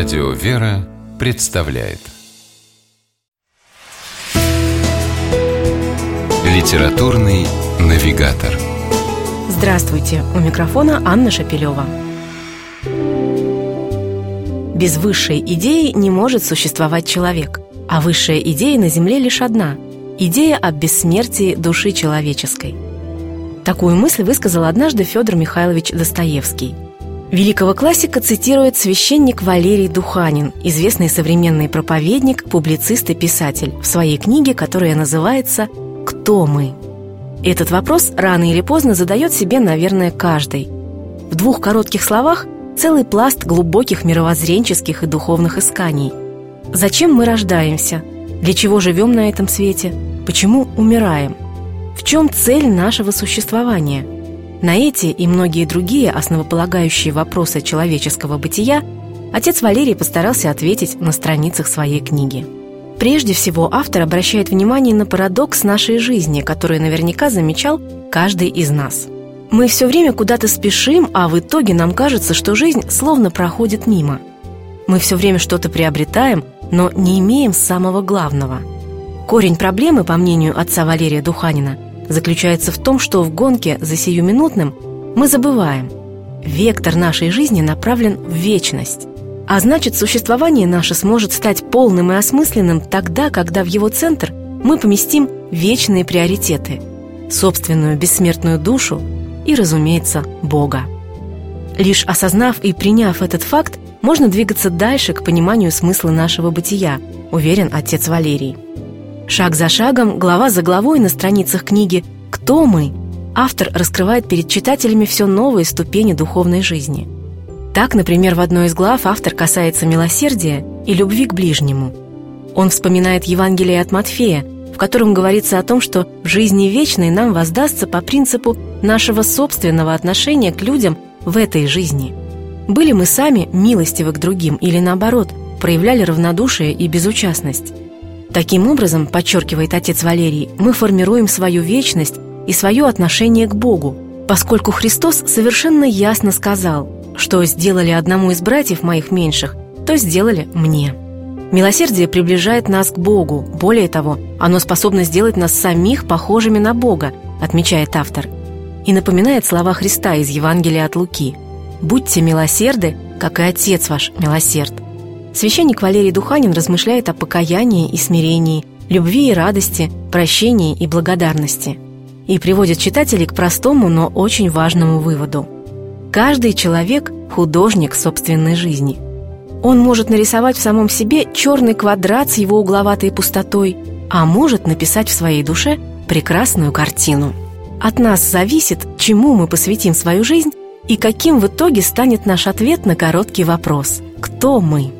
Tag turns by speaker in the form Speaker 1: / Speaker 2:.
Speaker 1: Радио «Вера» представляет Литературный навигатор
Speaker 2: Здравствуйте! У микрофона Анна Шапилева. Без высшей идеи не может существовать человек, а высшая идея на Земле лишь одна – идея о бессмертии души человеческой. Такую мысль высказал однажды Федор Михайлович Достоевский – Великого классика цитирует священник Валерий Духанин, известный современный проповедник, публицист и писатель, в своей книге, которая называется «Кто мы?». Этот вопрос рано или поздно задает себе, наверное, каждый. В двух коротких словах целый пласт глубоких мировоззренческих и духовных исканий. Зачем мы рождаемся? Для чего живем на этом свете? Почему умираем? В чем цель нашего существования – на эти и многие другие основополагающие вопросы человеческого бытия отец Валерий постарался ответить на страницах своей книги. Прежде всего, автор обращает внимание на парадокс нашей жизни, который наверняка замечал каждый из нас. Мы все время куда-то спешим, а в итоге нам кажется, что жизнь словно проходит мимо. Мы все время что-то приобретаем, но не имеем самого главного. Корень проблемы, по мнению отца Валерия Духанина – заключается в том, что в гонке за сиюминутным мы забываем. Вектор нашей жизни направлен в вечность. А значит, существование наше сможет стать полным и осмысленным тогда, когда в его центр мы поместим вечные приоритеты – собственную бессмертную душу и, разумеется, Бога. Лишь осознав и приняв этот факт, можно двигаться дальше к пониманию смысла нашего бытия, уверен отец Валерий. Шаг за шагом, глава за главой на страницах книги «Кто мы?» автор раскрывает перед читателями все новые ступени духовной жизни. Так, например, в одной из глав автор касается милосердия и любви к ближнему. Он вспоминает Евангелие от Матфея, в котором говорится о том, что в жизни вечной нам воздастся по принципу нашего собственного отношения к людям в этой жизни. Были мы сами милостивы к другим или наоборот, проявляли равнодушие и безучастность. Таким образом, подчеркивает отец Валерий, мы формируем свою вечность и свое отношение к Богу, поскольку Христос совершенно ясно сказал, что сделали одному из братьев моих меньших, то сделали мне. Милосердие приближает нас к Богу. Более того, оно способно сделать нас самих похожими на Бога, отмечает автор. И напоминает слова Христа из Евангелия от Луки. «Будьте милосерды, как и Отец ваш милосерд». Священник Валерий Духанин размышляет о покаянии и смирении, любви и радости, прощении и благодарности. И приводит читателей к простому, но очень важному выводу. Каждый человек – художник собственной жизни. Он может нарисовать в самом себе черный квадрат с его угловатой пустотой, а может написать в своей душе прекрасную картину. От нас зависит, чему мы посвятим свою жизнь и каким в итоге станет наш ответ на короткий вопрос «Кто мы?».